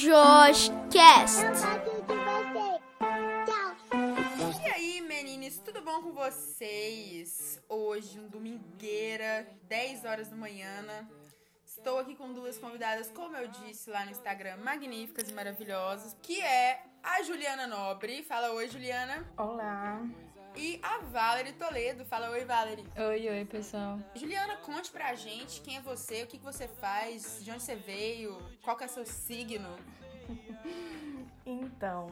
Josh Cast. E aí, meninos, tudo bom com vocês? Hoje, um domingueira, 10 horas da manhã. né? Estou aqui com duas convidadas, como eu disse lá no Instagram, magníficas e maravilhosas, que é a Juliana Nobre. Fala oi, Juliana. Olá. E a Valerie Toledo. Fala oi, Valerie. Oi, oi, pessoal. Juliana, conte pra gente quem é você, o que, que você faz, de onde você veio, qual que é seu signo. Então,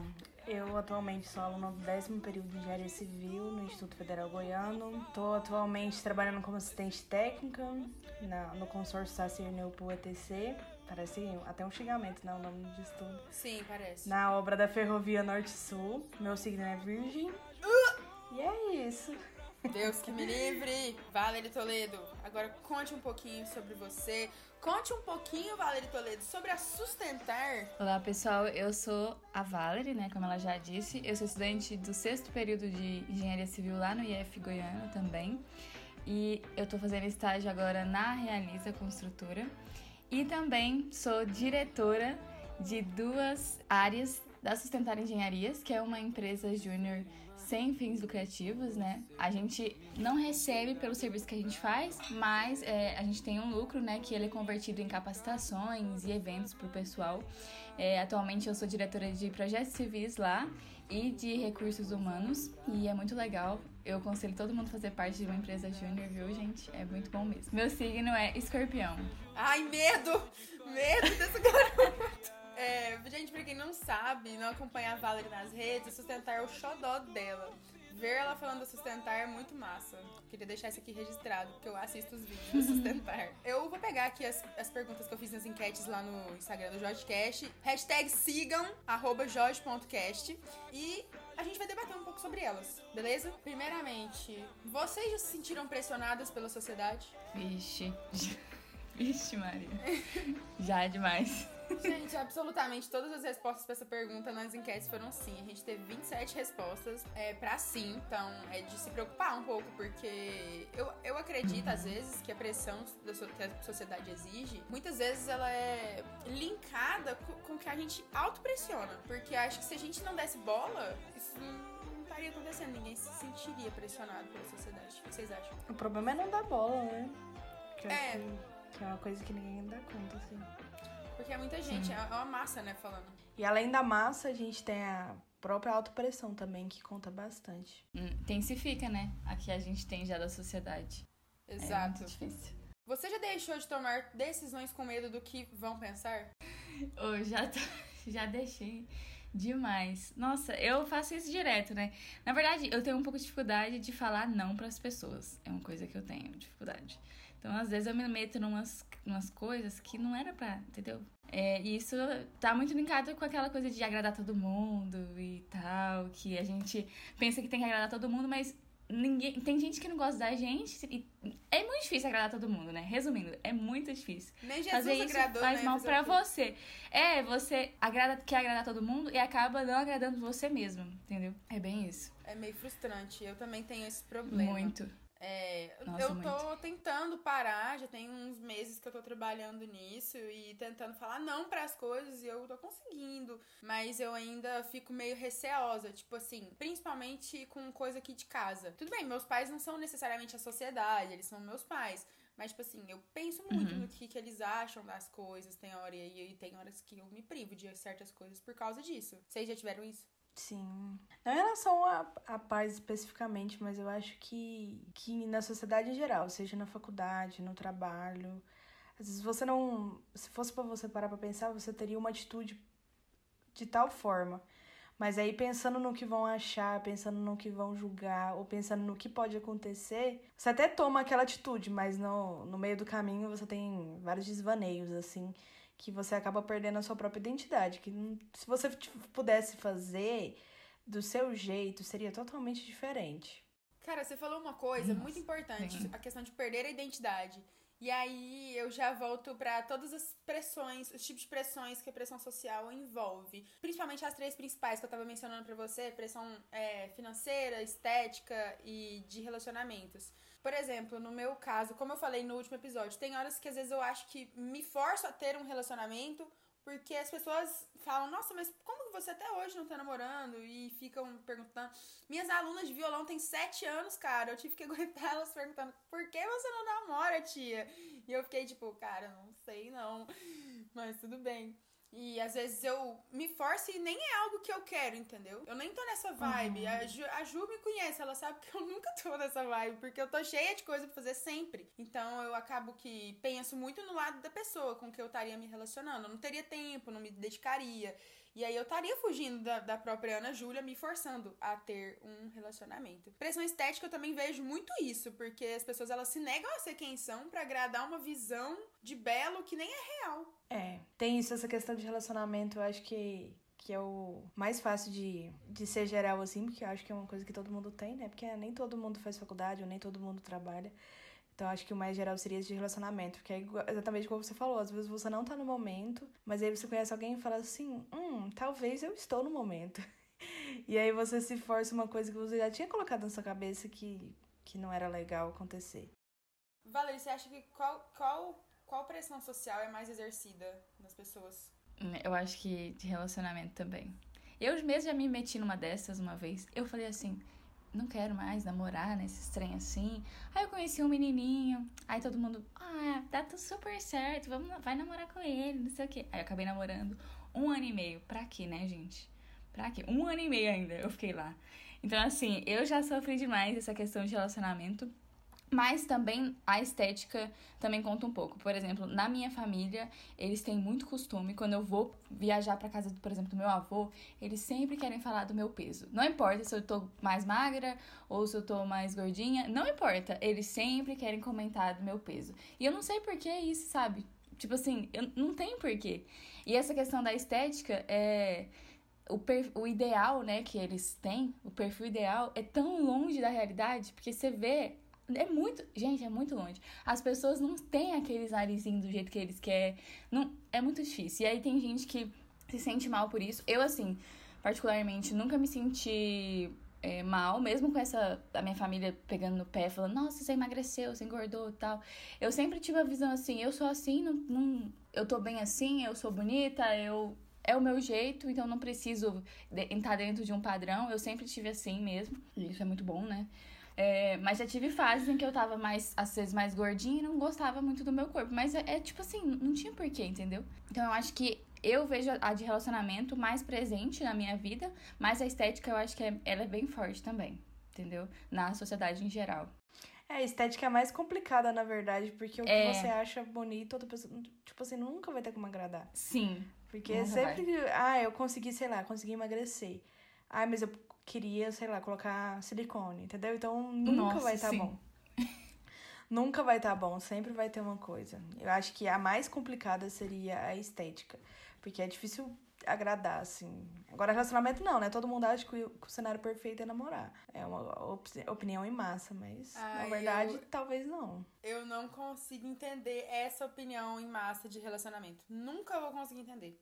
eu atualmente sou aluna do décimo período de Engenharia Civil no Instituto Federal Goiano. Estou atualmente trabalhando como assistente técnica na- no consórcio Sacierneu pro ETC. Parece até um xingamento, né? O nome de estudo. Sim, parece. Na obra da Ferrovia Norte-Sul. Meu signo é Virgem. E é isso. Deus que me livre! Valerie Toledo, agora conte um pouquinho sobre você. Conte um pouquinho, Valerie Toledo, sobre a Sustentar. Olá pessoal, eu sou a Valerie, né, como ela já disse. Eu sou estudante do sexto período de Engenharia Civil lá no IF Goiânia também. E eu tô fazendo estágio agora na Realiza Construtora. E também sou diretora de duas áreas da Sustentar Engenharias, que é uma empresa júnior sem fins lucrativos, né? A gente não recebe pelo serviço que a gente faz, mas é, a gente tem um lucro, né? Que ele é convertido em capacitações e eventos para o pessoal. É, atualmente eu sou diretora de projetos civis lá e de recursos humanos e é muito legal. Eu aconselho todo mundo a fazer parte de uma empresa júnior, viu, gente? É muito bom mesmo. Meu signo é escorpião. Ai, medo! Medo desse garoto! É, gente, pra quem não sabe, não acompanha a Valerie nas redes, Sustentar é o xodó dela. Ver ela falando Sustentar é muito massa. Queria deixar isso aqui registrado, porque eu assisto os vídeos da Sustentar. eu vou pegar aqui as, as perguntas que eu fiz nas enquetes lá no Instagram do JorgeCast. Hashtag sigam, arroba jorge.cast. E a gente vai debater um pouco sobre elas, beleza? Primeiramente, vocês já se sentiram pressionadas pela sociedade? Vixe. Vixe, Maria. Já é demais. Gente, absolutamente todas as respostas pra essa pergunta nas enquetes foram sim. A gente teve 27 respostas é, pra sim, então é de se preocupar um pouco, porque eu, eu acredito, às vezes, que a pressão da so- que a sociedade exige, muitas vezes ela é linkada co- com o que a gente autopressiona. Porque acho que se a gente não desse bola, isso não, estaria acontecendo, ninguém se sentiria pressionado pela sociedade. O que vocês acham? O problema é não dar bola, né? Que É. que, que é uma coisa que ninguém dá conta, assim. Porque é muita gente, é uma massa, né, falando. E além da massa, a gente tem a própria autopressão também, que conta bastante. Hum, Intensifica, né? Aqui a gente tem já da sociedade. É Exato. muito difícil. Você já deixou de tomar decisões com medo do que vão pensar? Eu já, tô- já deixei demais. Nossa, eu faço isso direto, né? Na verdade, eu tenho um pouco de dificuldade de falar não pras pessoas. É uma coisa que eu tenho dificuldade. Então, às vezes, eu me meto numas, numas coisas que não era pra, entendeu? É, e isso tá muito linkado com aquela coisa de agradar todo mundo e tal, que a gente pensa que tem que agradar todo mundo, mas ninguém tem gente que não gosta da gente e é muito difícil agradar todo mundo, né? Resumindo, é muito difícil Nem Jesus fazer isso agradou, faz né? mal quê? você. É, você agrada, quer agradar todo mundo e acaba não agradando você mesmo, entendeu? É bem isso. É meio frustrante. Eu também tenho esse problema. Muito. É, Nossa, eu tô tentando parar, já tem uns meses que eu tô trabalhando nisso e tentando falar não pras coisas e eu tô conseguindo, mas eu ainda fico meio receosa, tipo assim, principalmente com coisa aqui de casa. Tudo bem, meus pais não são necessariamente a sociedade, eles são meus pais, mas tipo assim, eu penso muito Uhum. no que, que eles acham das coisas, tem hora e, e tem horas que eu me privo de certas coisas por causa disso. Vocês já tiveram isso? Sim. Não em relação a paz especificamente, mas eu acho que, que na sociedade em geral, seja na faculdade, no trabalho, às vezes você não. Se fosse pra você parar pra pensar, você teria uma atitude de tal forma. Mas aí pensando no que vão achar, pensando no que vão julgar, ou pensando no que pode acontecer, você até toma aquela atitude, mas no, no meio do caminho você tem vários desvaneios, assim, que você acaba perdendo a sua própria identidade. Que se você tipo, pudesse fazer do seu jeito, seria totalmente diferente. Cara, você falou uma coisa Nossa, muito importante, sim. a questão de perder a identidade. E aí eu já volto pra todas as pressões, os tipos de pressões que a pressão social envolve. Principalmente as três principais que eu tava mencionando pra você: pressão é, financeira, estética e de relacionamentos. Por exemplo, no meu caso, como eu falei no último episódio, tem horas que às vezes eu acho que me forço a ter um relacionamento porque as pessoas falam, nossa, mas como você até hoje não tá namorando? E ficam perguntando. Minhas alunas de violão têm sete anos, cara. Eu tive que aguentar elas perguntando, por que você não namora, tia? E eu fiquei tipo, cara, não sei não. Mas tudo bem. E às vezes eu me forço e nem é algo que eu quero, entendeu? Eu nem tô nessa vibe. Uhum. A, Ju, a Ju me conhece, ela sabe que eu nunca tô nessa vibe, porque eu tô cheia de coisa pra fazer sempre. Então eu acabo que penso muito no lado da pessoa com que eu estaria me relacionando. Eu não teria tempo, não me dedicaria. E aí eu estaria fugindo da, da própria Ana Júlia, me forçando a ter um relacionamento. Pressão estética eu também vejo muito isso, porque as pessoas elas se negam a ser quem são pra agradar uma visão de belo que nem é real. É, tem isso, essa questão de relacionamento, eu acho que, que é o mais fácil de, de ser geral, assim, porque eu acho que é uma coisa que todo mundo tem, né? Porque nem todo mundo faz faculdade, ou nem todo mundo trabalha. Então, acho que o mais geral seria esse de relacionamento, porque é igual- exatamente como você falou, às vezes você não tá no momento, mas aí você conhece alguém e fala assim, hum, talvez eu estou no momento. E aí você se força uma coisa que você já tinha colocado na sua cabeça que, que não era legal acontecer. Valerie, você acha que qual, qual, qual pressão social é mais exercida nas pessoas? Eu acho que de relacionamento também. Eu mesmo já me meti numa dessas uma vez. Eu falei assim, não quero mais namorar nesse trem assim. Aí eu conheci um menininho. Aí todo mundo, ah, tá tudo super certo, vamos, vai namorar com ele, não sei o quê. Aí eu acabei namorando um ano e meio. Pra quê, né, gente? Pra quê? Um ano e meio ainda eu fiquei lá. Então, assim, eu já sofri demais essa questão de relacionamento. Mas também a estética também conta um pouco. Por exemplo, na minha família, eles têm muito costume, quando eu vou viajar pra casa, por exemplo, do meu avô, eles sempre querem falar do meu peso. Não importa se eu tô mais magra ou se eu tô mais gordinha, não importa. Eles sempre querem comentar do meu peso. E eu não sei por que isso, sabe? Tipo assim, eu, não tem porquê. E essa questão da estética é. O, per, o ideal, né, que eles têm, o perfil ideal, é tão longe da realidade, porque você vê é muito. Gente, é muito longe. As pessoas não têm aqueles narizinhos do jeito que eles querem. Não, é muito difícil. E aí tem gente que se sente mal por isso. Eu, assim, particularmente, nunca me senti é, mal, mesmo com essa. A minha família pegando no pé, falando, nossa, você emagreceu, você engordou tal. Eu sempre tive a visão assim, eu sou assim, não, não, eu tô bem assim, eu sou bonita, eu. É o meu jeito, então não preciso de, entrar dentro de um padrão. Eu sempre tive assim mesmo. E isso é muito bom, né? É, mas já tive fases em que eu tava mais, às vezes, mais gordinha e não gostava muito do meu corpo. Mas é, é tipo assim, não tinha porquê, entendeu? Então eu acho que eu vejo a de relacionamento mais presente na minha vida, mas a estética eu acho que é, ela é bem forte também, entendeu? Na sociedade em geral. É, a estética é mais complicada, na verdade, porque o que É. você acha bonito, outra pessoa, tipo assim, nunca vai ter como agradar. Sim. Porque sempre que, ah, eu consegui, sei lá, consegui emagrecer. Ah, mas eu queria, sei lá, colocar silicone, entendeu? Então nunca Nossa, vai estar sim. bom. nunca vai estar bom, sempre vai ter uma coisa. Eu acho que a mais complicada seria a estética, porque é difícil agradar, assim. Agora, relacionamento não, né? Todo mundo acha que o, que o cenário perfeito é namorar. É uma op- opinião em massa, mas na Ai, verdade, eu- talvez não. Eu não consigo entender essa opinião em massa de relacionamento. Nunca vou conseguir entender.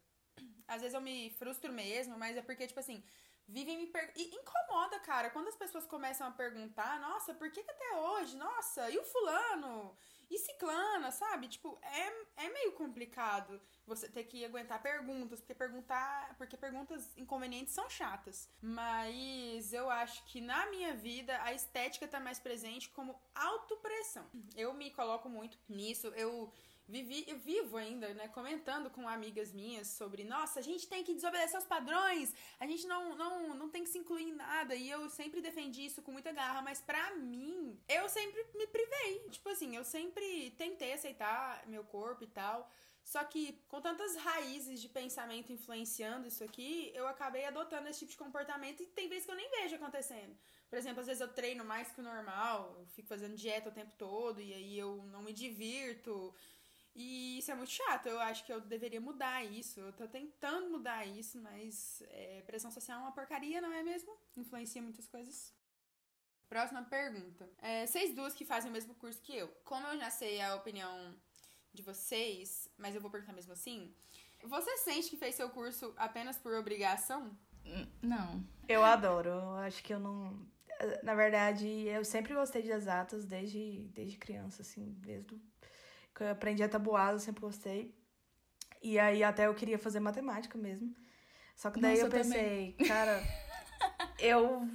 Às vezes eu me frustro mesmo, mas é porque, tipo assim, vivem me per... E incomoda, cara, quando as pessoas começam a perguntar, nossa, por que, que até hoje? Nossa, e o fulano? E ciclana, sabe? Tipo, é, é meio complicado você ter que aguentar perguntas, porque perguntar. Porque perguntas inconvenientes são chatas. Mas eu acho que na minha vida a estética tá mais presente como autopressão. Eu me coloco muito nisso. Eu vivi, eu vivo ainda, né, comentando com amigas minhas sobre, nossa, a gente tem que desobedecer os padrões, a gente não, não, não tem que se incluir em nada, e eu sempre defendi isso com muita garra, mas pra mim, eu sempre me privei, tipo assim, eu sempre tentei aceitar meu corpo e tal, só que com tantas raízes de pensamento influenciando isso aqui, eu acabei adotando esse tipo de comportamento e tem vezes que eu nem vejo acontecendo. Por exemplo, às vezes eu treino mais que o normal, eu fico fazendo dieta o tempo todo e aí eu não me divirto. E isso é muito chato. Eu acho que eu deveria mudar isso. Eu tô tentando mudar isso, mas é, pressão social é uma porcaria, não é mesmo? Influencia muitas coisas. Próxima pergunta. É, vocês duas que fazem o mesmo curso que eu. Como eu já sei a opinião de vocês, mas eu vou perguntar mesmo assim. Você sente que fez seu curso apenas por obrigação? N- Não. Eu adoro. Eu acho que eu não. Na verdade, eu sempre gostei de exatas desde, desde criança, assim, desde o- que eu aprendi a tabuada, sempre gostei. E aí até eu queria fazer matemática mesmo. Só que daí Nossa, eu eu pensei, cara, eu.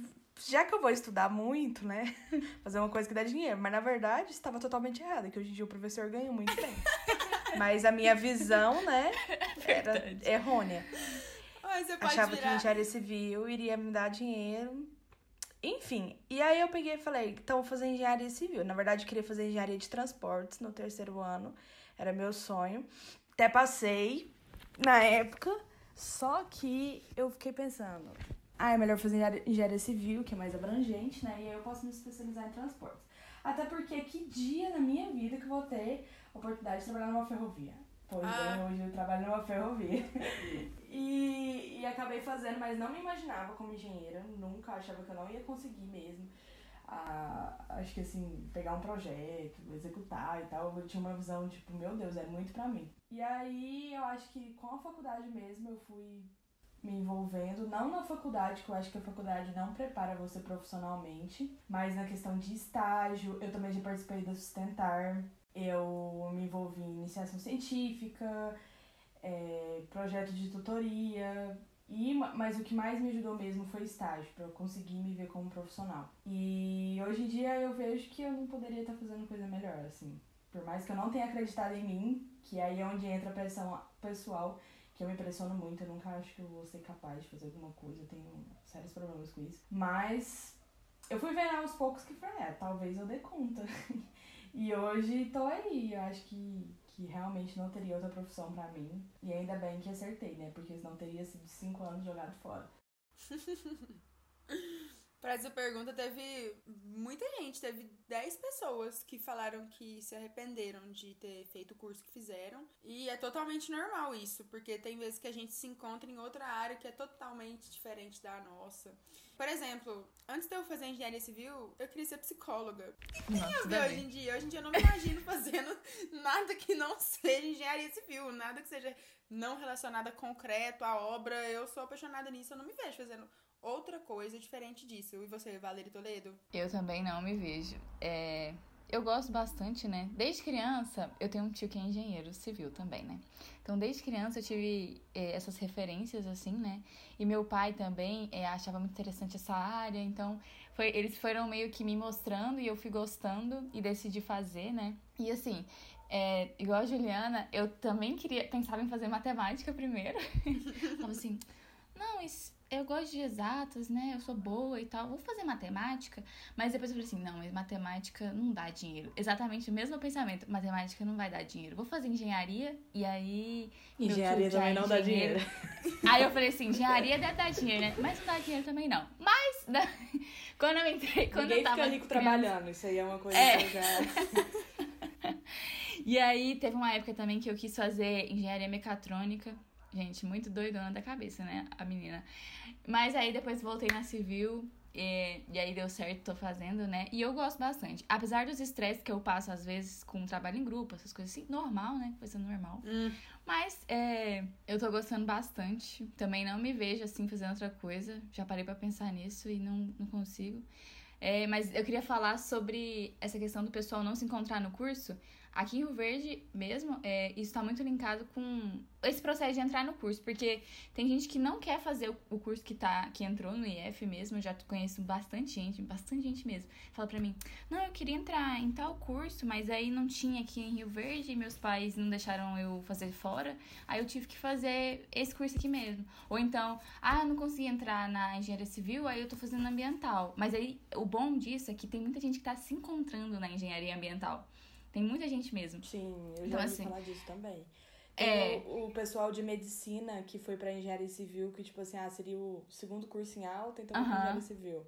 Já que eu vou estudar muito, né? Fazer uma coisa que dá dinheiro. Mas na verdade estava totalmente errada, que hoje em dia o professor ganha muito bem. Mas a minha visão, né, era Verdade. errônea. Achava que virar. engenharia civil iria me dar dinheiro. Enfim, e aí eu peguei e falei, então vou fazer engenharia civil. Na verdade, eu queria fazer engenharia de transportes no terceiro ano. Era meu sonho. Até passei na época. Só que eu fiquei pensando, ah, é melhor fazer engenharia- civil, que é mais abrangente, né? E aí eu posso me especializar em transportes. Até porque que dia na minha vida que eu vou ter a oportunidade de trabalhar numa ferrovia? Pois Ah. é, hoje eu trabalho numa ferrovia. E, e acabei fazendo, mas não me imaginava como engenheira, nunca achava que eu não ia conseguir mesmo. Ah, acho que assim, pegar um projeto, executar e tal, eu tinha uma visão, tipo, meu Deus, é muito pra mim. E aí eu acho que com a faculdade mesmo eu fui me envolvendo, não na faculdade, que eu acho que a faculdade não prepara você profissionalmente, mas na questão de estágio, eu também já participei da Sustentar, eu me envolvi em iniciação científica, é, projeto de tutoria. E, ma- mas o que mais me ajudou mesmo foi estágio, para eu conseguir me ver como profissional. E hoje em dia eu vejo que eu não poderia estar fazendo coisa melhor, assim. Por mais que eu não tenha acreditado em mim, que aí é onde entra a pressão pessoal, que eu me pressiono muito, eu nunca acho que eu vou ser capaz de fazer alguma coisa, eu tenho sérios problemas com isso. Mas eu fui vendo aos poucos que foi, é, talvez eu dê conta. e hoje tô aí, eu acho que, que realmente não teria outra profissão pra mim. E ainda bem que acertei, né? Porque senão teria sido cinco anos jogado fora. Pra essa pergunta, teve muita gente, teve 10 pessoas que falaram que se arrependeram de ter feito o curso que fizeram. E é totalmente normal isso, porque tem vezes que a gente se encontra em outra área que é totalmente diferente da nossa. Por exemplo, antes de eu fazer engenharia civil, eu queria ser psicóloga. Nossa, Eu tudo vi a hoje ver. em dia, hoje em dia eu não me imagino fazendo nada que não seja engenharia civil, nada que seja não relacionado a concreto, a obra. Eu sou apaixonada nisso, eu não me vejo fazendo outra coisa diferente disso. E você, Valerie Toledo? Eu também não me vejo. É, eu gosto bastante, né? Desde criança, eu tenho um tio que é engenheiro civil também, né? Então, desde criança, eu tive é, essas referências, assim, né? E meu pai também é, achava muito interessante essa área. Então, foi, eles foram meio que me mostrando e eu fui gostando e decidi fazer, né? E assim, é, igual a Juliana, eu também queria pensava em fazer matemática primeiro. Falava assim, não, isso, eu gosto de exatas, né? Eu sou boa e tal, vou fazer matemática. Mas depois eu falei assim, não, mas matemática não dá dinheiro. Exatamente o mesmo pensamento, matemática não vai dar dinheiro. Vou fazer engenharia e aí... Engenharia já também é não dá engenheiro. Aí eu falei assim, engenharia deve dar dinheiro, né? Mas não dá dinheiro também não. Mas, quando eu entrei, quando Ninguém eu tava fica rico trabalhando, isso aí é uma coisa É. que eu já... E aí teve uma época também que eu quis fazer engenharia mecatrônica. Gente, muito doidona da cabeça, né? A menina. Mas aí depois voltei na civil. E, e aí deu certo, tô fazendo, né? E eu gosto bastante. Apesar dos estresses que eu passo, às vezes, com trabalho em grupo, essas coisas assim, normal, né? Coisa normal. Mas é, eu tô gostando bastante. Também não me vejo assim fazendo outra coisa. Já parei pra pensar nisso e não, não consigo. É, mas eu queria falar sobre essa questão do pessoal não se encontrar no curso. Aqui em Rio Verde mesmo, é, isso está muito linkado com esse processo de entrar no curso, porque tem gente que não quer fazer o, curso que tá, que entrou no IF mesmo, eu já conheço bastante gente, bastante gente mesmo. Fala pra mim, não, eu queria entrar em tal curso, mas aí não tinha aqui em Rio Verde, meus pais não deixaram eu fazer fora, aí eu tive que fazer esse curso aqui mesmo. Ou então, ah, não consegui entrar na engenharia civil, aí eu tô fazendo ambiental. Mas aí o bom disso é que tem muita gente que tá se encontrando na engenharia ambiental. Tem muita gente mesmo. Sim, eu já Então, ouvi assim, falar disso também. é- o, o pessoal de medicina que foi pra engenharia civil, que, tipo assim, ah, seria o segundo curso em alta, então pra Aham. engenharia civil.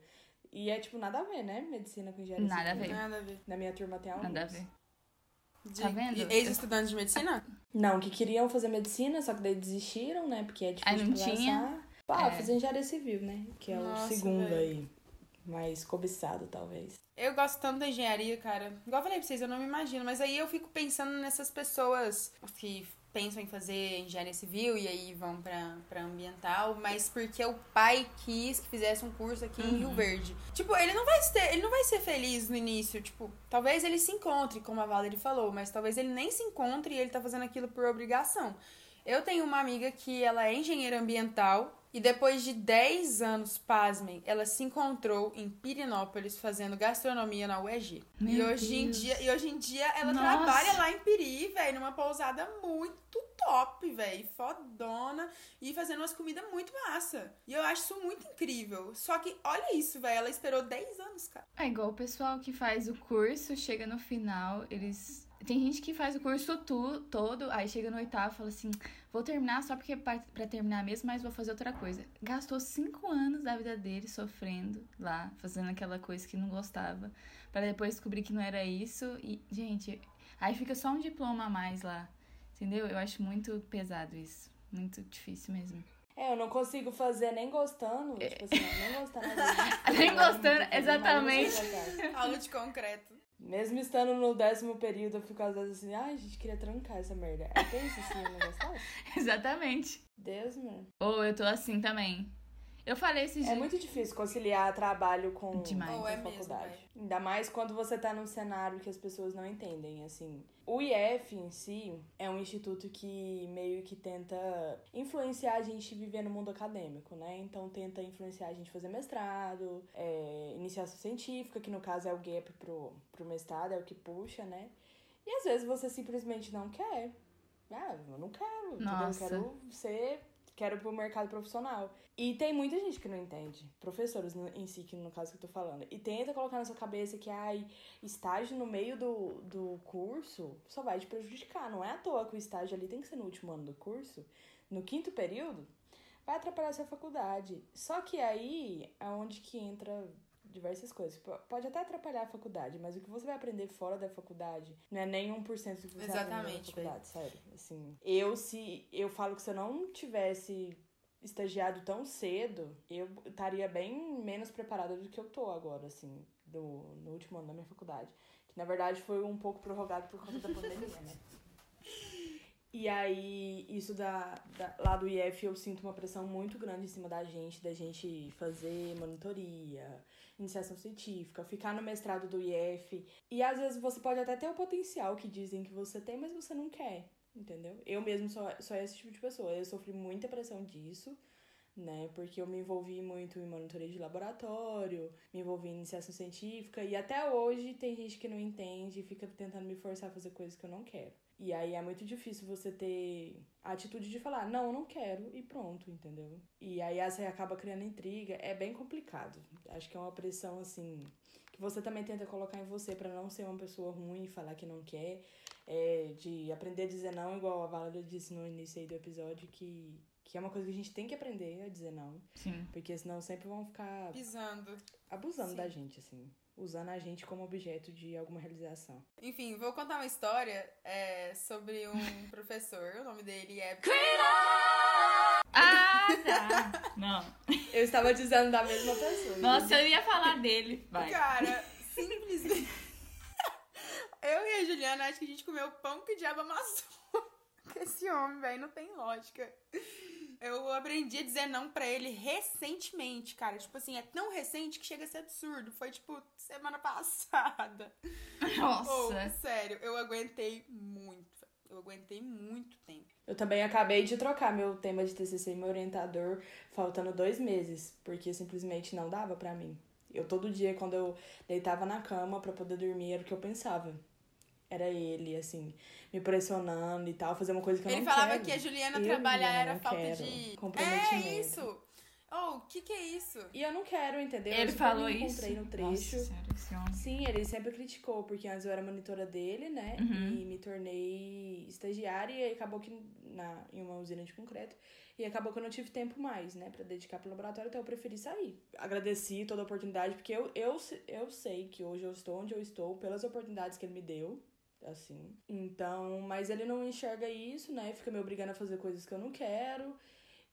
E é, tipo, nada a ver, né? Medicina com engenharia Nada a civil. ver. Nada a ver. Na minha turma tem alguns. Nada a ver. De- Tá vendo? Ex-estudantes de medicina? Não, que queriam fazer medicina, só que daí desistiram, né? Porque é difícil Aí não tinha. Ah, É. fazer engenharia civil, né? Que é Nossa, o segundo velho. aí. Mais cobiçado, talvez. Eu gosto tanto da engenharia, cara. Igual eu falei pra vocês, eu não me imagino. Mas aí eu fico pensando nessas pessoas que pensam em fazer engenharia civil e aí vão pra, pra ambiental, mas porque o pai quis que fizesse um curso aqui em Rio Verde. Tipo, ele não vai ser, ele não vai ser feliz no início, tipo, talvez ele se encontre, como a Valerie falou, mas talvez ele nem se encontre e ele tá fazendo aquilo por obrigação. Eu tenho uma amiga que ela é engenheira ambiental e depois de 10 anos, pasmem, ela se encontrou em Pirinópolis fazendo gastronomia na UEG. e Meu hoje em Deus. dia, e hoje em dia ela Nossa. trabalha lá em Piri, velho, numa pousada muito top, velho, fodona e fazendo umas comidas muito massa. E eu acho isso muito incrível. Só que olha isso, velho, ela esperou 10 anos, cara. É igual o pessoal que faz o curso, chega no final, eles. Tem gente que faz o curso tu, todo, aí chega no oitavo e fala assim: vou terminar só porque pra, pra terminar mesmo, mas vou fazer outra coisa. Gastou cinco anos da vida dele sofrendo lá, fazendo aquela coisa que não gostava, pra depois descobrir que não era isso. E, gente, aí fica só um diploma a mais lá. Entendeu? Eu acho muito pesado isso. Muito difícil mesmo. É, eu não consigo fazer nem gostando. Tipo assim, nem gostando. Nem gostando, exatamente. Aula de concreto. Mesmo estando no décimo período, eu fico às vezes assim, ai, gente, queria trancar essa merda. É tenso assim, eu não gostoso? Exatamente. Deus, mano. Ou eu tô assim também. Eu falei esses É dias. muito difícil conciliar trabalho com, Demais. é a mesmo, faculdade. velho. Ainda mais quando você tá num cenário que as pessoas não entendem, assim. O IF em si é um instituto que meio que tenta influenciar a gente viver no mundo acadêmico, né? Então tenta influenciar a gente fazer mestrado, é, iniciação científica, que no caso é o gap pro, pro mestrado, é o que puxa, né? E às vezes você simplesmente não quer. Ah, eu não quero, entendeu? Eu Nossa. quero ser quero pro mercado profissional. E tem muita gente que não entende, professores em si, que no caso que eu tô falando, e tenta colocar na sua cabeça que, ai, estágio no meio do, do curso só vai te prejudicar. Não é à toa que o estágio ali tem que ser no último ano do curso, no quinto período, vai atrapalhar a sua faculdade. Só que aí é onde que entra diversas coisas. Pode até atrapalhar a faculdade, mas o que você vai aprender fora da faculdade não é nem 1% do que você vai aprender na Exatamente, faculdade, sério. Assim, eu se eu falo que se eu não tivesse estagiado tão cedo, eu estaria bem menos preparada do que eu tô agora, assim, do, no último ano da minha faculdade. Que na verdade foi um pouco prorrogado por conta da pandemia, né? E aí, isso da, da- lá do IF, eu sinto uma pressão muito grande em cima da gente, da gente fazer monitoria, iniciação científica, ficar no mestrado do IF. E às vezes você pode até ter o potencial que dizem que você tem, mas você não quer, entendeu? Eu mesmo sou, sou esse tipo de pessoa. Eu sofri muita pressão disso, né? Porque eu me envolvi muito em monitoria de laboratório, me envolvi em iniciação científica, e até hoje tem gente que não entende e fica tentando me forçar a fazer coisas que eu não quero. E aí é muito difícil você ter a atitude de falar, não, eu não quero, e pronto, entendeu? E aí você acaba criando intriga, é bem complicado. Acho que é uma pressão, assim, que você também tenta colocar em você pra não ser uma pessoa ruim e falar que não quer, é, de aprender a dizer não, igual a Vala disse no início aí do episódio, que, que é uma coisa que a gente tem que aprender a dizer não, Sim. porque senão sempre vão ficar Pisando. abusando Sim. da gente, assim, usando a gente como objeto de alguma realização. Enfim, vou contar uma história é, sobre um professor. O nome dele é. Ah, tá. Não. Eu estava dizendo da mesma pessoa. Nossa, eu ia falar dele. Vai. Cara, simplesmente. Eu e a Juliana acho que a gente comeu pão que o diabo amassou. Com esse homem, velho, não tem lógica. Eu aprendi a dizer não pra ele recentemente, cara. Tipo assim, é tão recente que chega a ser absurdo. Foi tipo semana passada. Nossa. sério, eu aguentei muito. Eu aguentei muito tempo. Eu também acabei de trocar meu tema de TCC e meu orientador faltando dois meses, porque simplesmente não dava pra mim. Eu todo dia, quando eu deitava na cama pra poder dormir, era o que eu pensava. Era ele, assim, me pressionando e tal, fazer uma coisa que eu Ele não falava quero. que a Juliana Eu, trabalhar era não falta quero. de. Comprometimento. É isso! Oh, o que que é isso? E eu não quero, entendeu? Eu Ele super falou me isso? encontrei no trecho. Nossa senhora, esse homem. Sim, ele sempre criticou, porque antes eu era monitora dele, né? Uhum. E me tornei estagiária e acabou que na, em uma usina de concreto. E acabou que eu não tive tempo mais, né, pra dedicar pro laboratório, então eu preferi sair. Agradeci toda a oportunidade, porque eu, eu, eu sei que hoje eu estou onde eu estou pelas oportunidades que ele me deu, assim. Então, mas ele não enxerga isso, né? Fica me obrigando a fazer coisas que eu não quero.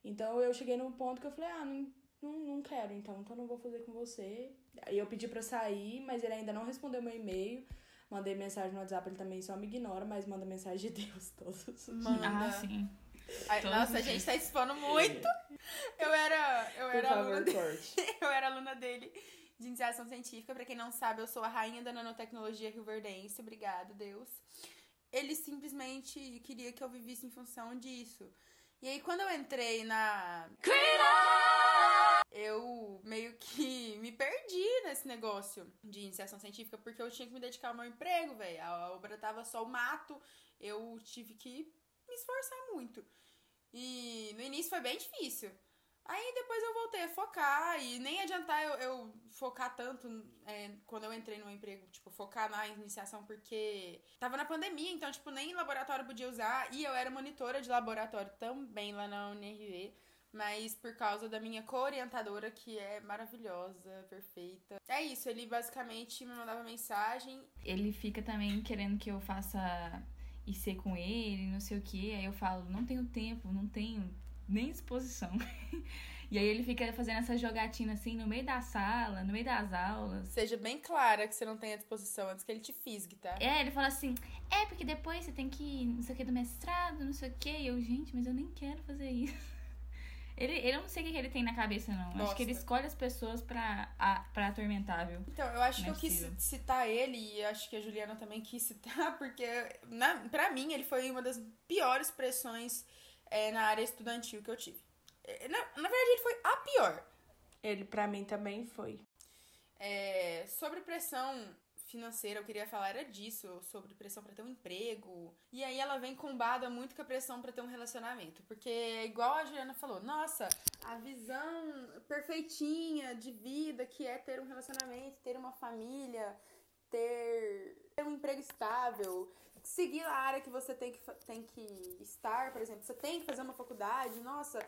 Então eu cheguei num ponto que eu falei, ah, não, não, não quero, então, então não vou fazer com você. Aí eu pedi pra sair, mas ele ainda não respondeu meu e-mail. Mandei mensagem no WhatsApp, ele também só me ignora, mas manda mensagem de Deus todos os dias. Manda. Ah, sim. Ai, nossa, a gente tá expondo muito. Eu era, eu Por era aluna dele. Eu era aluna dele de iniciação científica. Pra quem não sabe, eu sou a rainha da nanotecnologia rioverdense. Obrigado, Deus. ele simplesmente queria que eu vivesse em função disso. E aí, quando eu entrei na. Eu meio que me perdi nesse negócio de iniciação científica, porque eu tinha que me dedicar ao meu emprego, velho. A obra tava só o mato, eu tive que me esforçar muito. E no início foi bem difícil. Aí depois eu voltei a focar e nem adiantar eu, eu focar tanto é, quando eu entrei no emprego, tipo, focar na iniciação, porque tava na pandemia, então, tipo, nem laboratório podia usar. E eu era monitora de laboratório também lá na UNRV, mas por causa da minha co-orientadora, que é maravilhosa, perfeita. É isso, ele basicamente me mandava mensagem. Ele fica também querendo que eu faça IC com ele, não sei o que. Aí eu falo, não tenho tempo, não tenho nem disposição. e aí ele fica fazendo essa jogatina assim no meio da sala, no meio das aulas. Seja bem clara que você não tem a disposição antes que ele te fisgue, tá? É, ele fala assim, é porque depois você tem que ir, não sei o que, do mestrado, não sei o que. E eu, gente, mas eu nem quero fazer isso. Ele, ele eu não sei o que ele tem na cabeça, não. Nossa. Acho que ele escolhe as pessoas pra, a, pra atormentar, viu? Então, eu acho não que é eu quis citar ele e acho que a Juliana também quis citar, porque na, pra mim ele foi uma das piores pressões é, na área estudantil que eu tive. É, na, na verdade, ele foi a pior. Ele, para mim, também foi. É, sobre pressão financeira, eu queria falar era disso, sobre pressão para ter um emprego. E aí ela vem combada muito com a pressão para ter um relacionamento, porque igual a Juliana falou, nossa, a visão perfeitinha de vida que é ter um relacionamento, ter uma família, ter, ter um emprego estável, seguir a área que você tem que, tem que estar, por exemplo, você tem que fazer uma faculdade, nossa,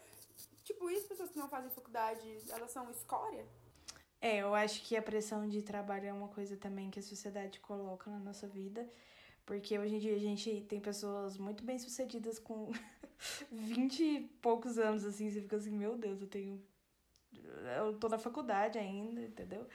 tipo, isso pessoas que não fazem faculdade, elas são escória? É, eu acho que a pressão de trabalho é uma coisa também que a sociedade coloca na nossa vida, porque hoje em dia a gente tem pessoas muito bem sucedidas com 20 e poucos anos, assim, você fica assim, meu Deus, eu tenho. Eu tô na faculdade ainda, entendeu?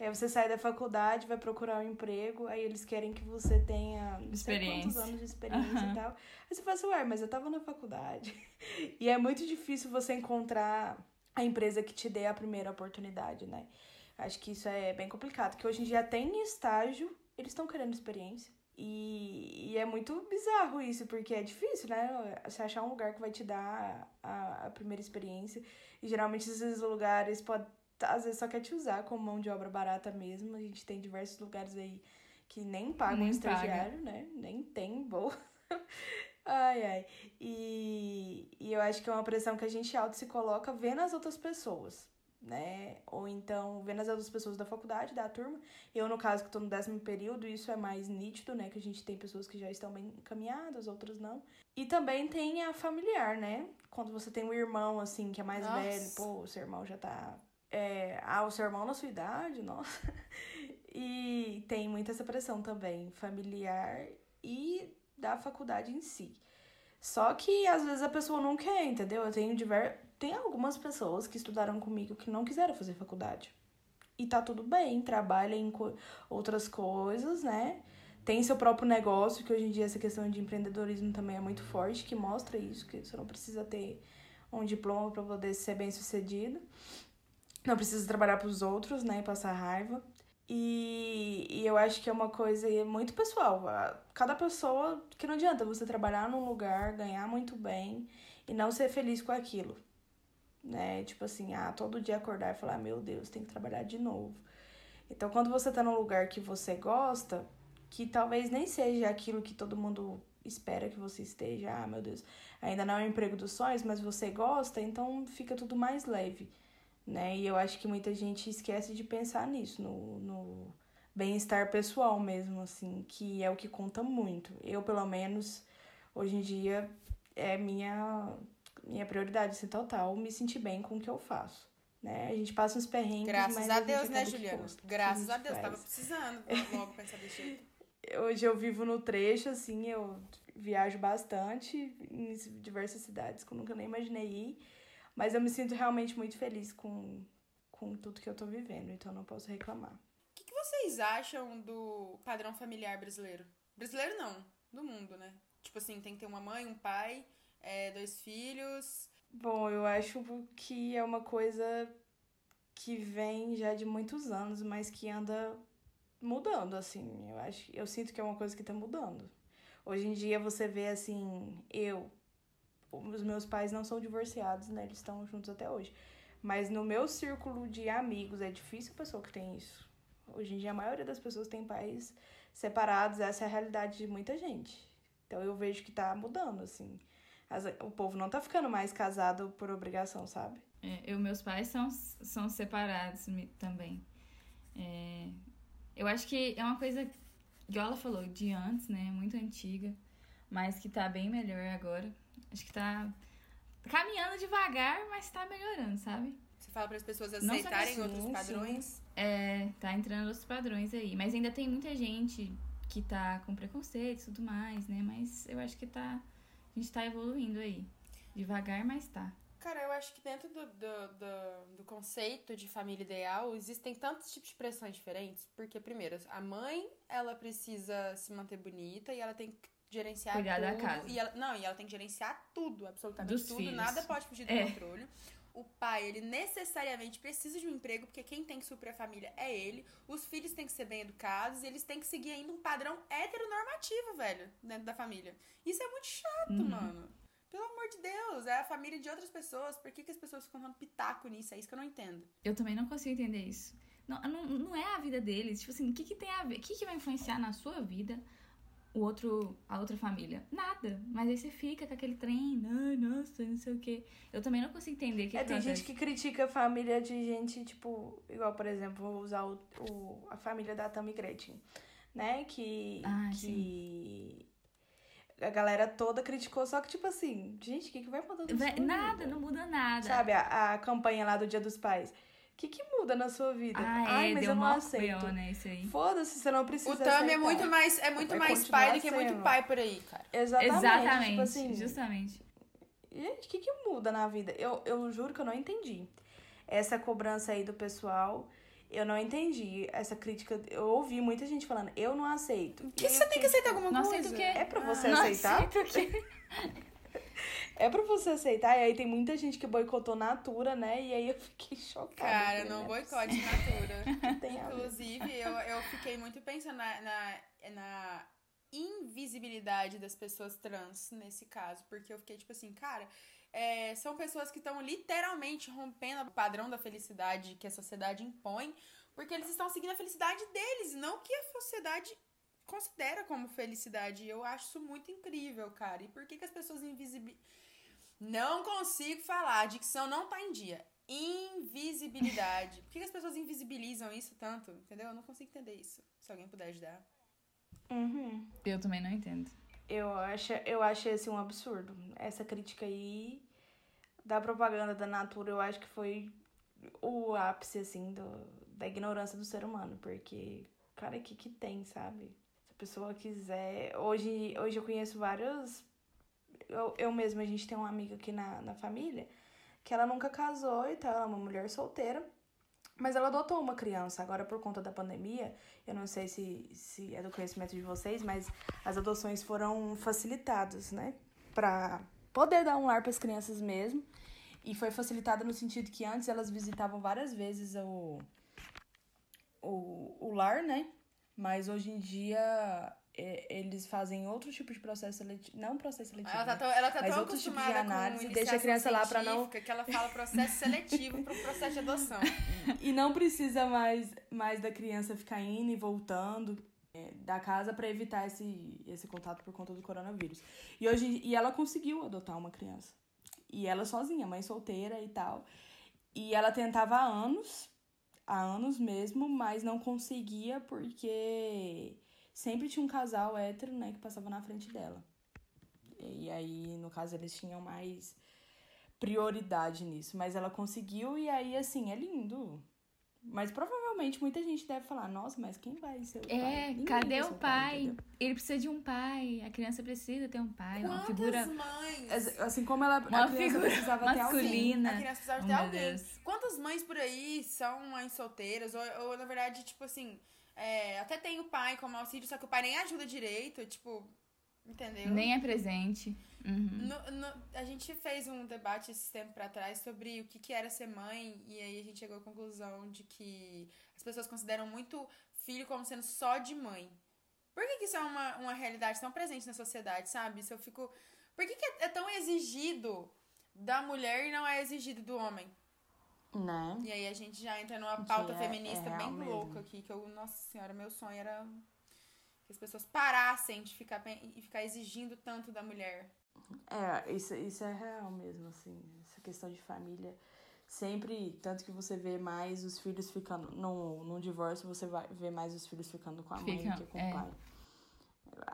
Aí você sai da faculdade, vai procurar um emprego, aí eles querem que você tenha não sei quantos anos de experiência uhum. e tal. Aí você fala assim, ué, mas eu tava na faculdade. E é muito difícil você encontrar a empresa que te dê a primeira oportunidade, né? Acho que isso é bem complicado, que hoje em dia tem estágio, eles estão querendo experiência. E, e, é muito bizarro isso, porque é difícil, né? Você achar um lugar que vai te dar a, a primeira experiência. E geralmente esses lugares podem às vezes só quer te usar como mão de obra barata mesmo. A gente tem diversos lugares aí que nem pagam nem estagiário, paga. né? Nem tem bolsa. ai, ai. E, e eu acho que é uma pressão que a gente auto se coloca vendo as outras pessoas, né? Ou então vendo as outras pessoas da faculdade, da turma. Eu, no caso, que tô no décimo período, isso é mais nítido, né? Que a gente tem pessoas que já estão bem encaminhadas, outras não. E também tem a familiar, né? Quando você tem um irmão, assim, que é mais Nossa. velho, pô, seu irmão já tá é, ah, o seu irmão na sua idade, nossa. E tem muita essa pressão também, familiar e da faculdade em si. Só que às vezes a pessoa não quer, entendeu? Eu tenho diver... tem algumas pessoas que estudaram comigo que não quiseram fazer faculdade. E tá tudo bem, trabalha em co... outras coisas, né? Tem seu próprio negócio, que hoje em dia essa questão de empreendedorismo também é muito forte, que mostra isso, que você não precisa ter um diploma para poder ser bem sucedido. Não precisa trabalhar para os outros, né? Passar raiva. E, e eu acho que é uma coisa muito pessoal. Cada pessoa, que não adianta você trabalhar num lugar, ganhar muito bem e não ser feliz com aquilo. Né? Tipo assim, ah, todo dia acordar e falar, meu Deus, tem que trabalhar de novo. Então, quando você tá num lugar que você gosta, que talvez nem seja aquilo que todo mundo espera que você esteja, ah, meu Deus, ainda não é o emprego dos sonhos, mas você gosta, então fica tudo mais leve né? E eu acho que muita gente esquece de pensar nisso, no, no bem-estar pessoal mesmo, assim, que é o que conta muito. Eu, pelo menos, hoje em dia, é minha, minha prioridade, assim, total, me sentir bem com o que eu faço. Né? A gente passa uns perrengues, Graças a Deus, né, Juliana? Graças a, a Deus, faz. tava precisando logo pensar desse jeito. Hoje eu vivo no trecho, assim, eu viajo bastante em diversas cidades que eu nunca nem imaginei ir. Mas eu me sinto realmente muito feliz com, com tudo que eu tô vivendo, então não posso reclamar. O que, que vocês acham do padrão familiar brasileiro? Brasileiro não, do mundo, né? Tipo assim, tem que ter uma mãe, um pai, é, dois filhos. Bom, eu acho que é uma coisa que vem já de muitos anos, mas que anda mudando, assim. Eu acho, eu sinto que é uma coisa que tá mudando. Hoje em dia você vê assim, eu, os meus pais não são divorciados, né? Eles estão juntos até hoje. Mas no meu círculo de amigos é difícil a pessoa que tem isso. Hoje em dia a maioria das pessoas tem pais separados, essa é a realidade de muita gente. Então eu vejo que tá mudando, assim. As- o povo não tá ficando mais casado por obrigação, sabe? É, eu, meus pais são, são separados também. É, eu acho que é uma coisa, igual ela falou, de antes, né? Muito antiga, mas que tá bem melhor agora. Acho que tá caminhando devagar, mas tá melhorando, sabe? Você fala para as pessoas aceitarem outros sim. padrões. É, tá entrando outros padrões aí. Mas ainda tem muita gente que tá com preconceito e tudo mais, né? Mas eu acho que tá. A gente tá evoluindo aí. Devagar, mas tá. Cara, eu acho que dentro do, do, do, do conceito de família ideal existem tantos tipos de pressões diferentes. Porque, primeiro, a mãe, ela precisa se manter bonita e ela tem que gerenciar Cuidar da tudo. casa. E ela, não, e ela tem que gerenciar tudo, absolutamente Dos tudo. filhos. Nada pode fugir do É. controle. O pai, ele necessariamente precisa de um emprego, porque quem tem que suprir a família é ele. Os filhos têm que ser bem educados e eles têm que seguir ainda um padrão heteronormativo, velho, dentro da família. Isso é muito chato, Uhum. mano. Pelo amor de Deus, é a família de outras pessoas. Por que, que as pessoas ficam dando pitaco nisso? É isso que eu não entendo. Eu também não consigo entender isso. Não, não, não é a vida deles. Tipo assim, o que, que tem a ver? O que, que vai influenciar na sua vida o outro, a outra família? Nada. Mas aí você fica com aquele trem, nossa, não sei o quê. Eu também não consigo entender que É, que tem gente que critica a família de gente, tipo, igual, por exemplo, vou usar o, o- a família da Tammy Gretchen, né? Que, Ah, que a galera toda criticou, só que, tipo assim, gente, o que, que vai mudar Nada, não muda nada. Sabe, a, a campanha lá do Dia dos Pais. O que, que muda na sua vida? Ah, Ai, é, mas deu eu não aceito. Né, isso aí. Foda-se, você não precisa O Tami é muito mais, é muito mais pai do que muito sendo. pai por aí, cara. Exatamente. Exatamente, Tipo assim, justamente. Gente, o que, que muda na vida? Eu, eu juro que eu não entendi. Essa cobrança aí do pessoal, eu não entendi. Essa crítica, eu ouvi muita gente falando, eu não aceito. Que você tem que aceitar alguma Não coisa? aceito o quê? É pra você Não aceitar? aceito o quê? É pra você aceitar. E aí tem muita gente que boicotou Natura, né? E aí eu fiquei chocada. Cara, não é boicote Natura. tem. Inclusive, eu, eu fiquei muito pensando na, na, na invisibilidade das pessoas trans nesse caso. Porque eu fiquei tipo assim, cara, é, são pessoas que estão literalmente rompendo o padrão da felicidade que a sociedade impõe, porque eles estão seguindo a felicidade deles, não o que a sociedade considera como felicidade. E eu acho isso muito incrível, cara. E por que, que as pessoas invisibilizam. Não consigo falar, a dicção não tá em dia. Invisibilidade. Por que as pessoas invisibilizam isso tanto? Entendeu? Eu não consigo entender isso. Se alguém puder ajudar. Uhum. Eu também não entendo. Eu acho, eu acho esse um absurdo. Essa crítica aí da propaganda da Natura, eu acho que foi o ápice, assim, do, da ignorância do ser humano. Porque, cara, o que que tem, sabe? Se a pessoa quiser... Hoje, hoje eu conheço vários... Eu, eu mesma, a gente tem uma amiga aqui na, na família que ela nunca casou e tal, ela é uma mulher solteira. Mas ela adotou uma criança. Agora, por conta da pandemia, eu não sei se, se é do conhecimento de vocês, mas as adoções foram facilitadas, né? Pra poder dar um lar para as crianças mesmo. E foi facilitada no sentido que antes elas visitavam várias vezes o, o, o lar, né? Mas hoje em dia eles fazem outro tipo de processo seletivo. Não processo seletivo. Ela tá né? tão, ela tá Mas tão outro tipo de acostumada análise com deixa a criança lá pra não- que ela fala processo seletivo pro processo de adoção. E não precisa mais, mais da criança ficar indo e voltando é, da casa para evitar esse, esse contato por conta do coronavírus. E hoje e ela conseguiu adotar uma criança. E ela sozinha, mãe solteira e tal. E ela tentava há anos, há anos mesmo, mas não conseguia porque sempre tinha um casal hétero, né, que passava na frente dela. E aí, no caso, eles tinham mais prioridade nisso. Mas ela conseguiu e aí, assim, é lindo. Mas provavelmente muita gente deve falar, nossa, mas quem vai ser o pai? É, Ninguém cadê o pai? entendeu? Ele precisa de um pai. A criança precisa ter um pai. Uma Quantas figura mães? As- Assim como ela, Uma a criança figura precisava ter alguém. masculina. A criança precisava Oh, ter alguém. Deus. Quantas mães por aí são mães solteiras? Ou, ou na verdade, tipo assim, é, até tem o pai como auxílio, só que o pai nem ajuda direito, tipo, entendeu? Nem é presente. Uhum. No- no- a gente fez um debate esse tempo pra trás sobre o que, que era ser mãe, e aí a gente chegou à conclusão de que as pessoas consideram muito filho como sendo só de mãe. Por que, que isso é uma, uma realidade tão presente na sociedade, sabe? Isso eu fico. Por que, que é, é tão exigido da mulher e não é exigido do homem? Né? E aí a gente já entra numa pauta é- feminista é bem mesmo. louca aqui, que eu, nossa senhora, meu sonho era que as pessoas parassem de ficar e ficar exigindo tanto da mulher. É, isso, isso é real mesmo, assim. Essa questão de família. Sempre, tanto que você vê mais os filhos ficando. No, no divórcio, você vai ver mais os filhos ficando com a mãe Fica, do que com é. o pai.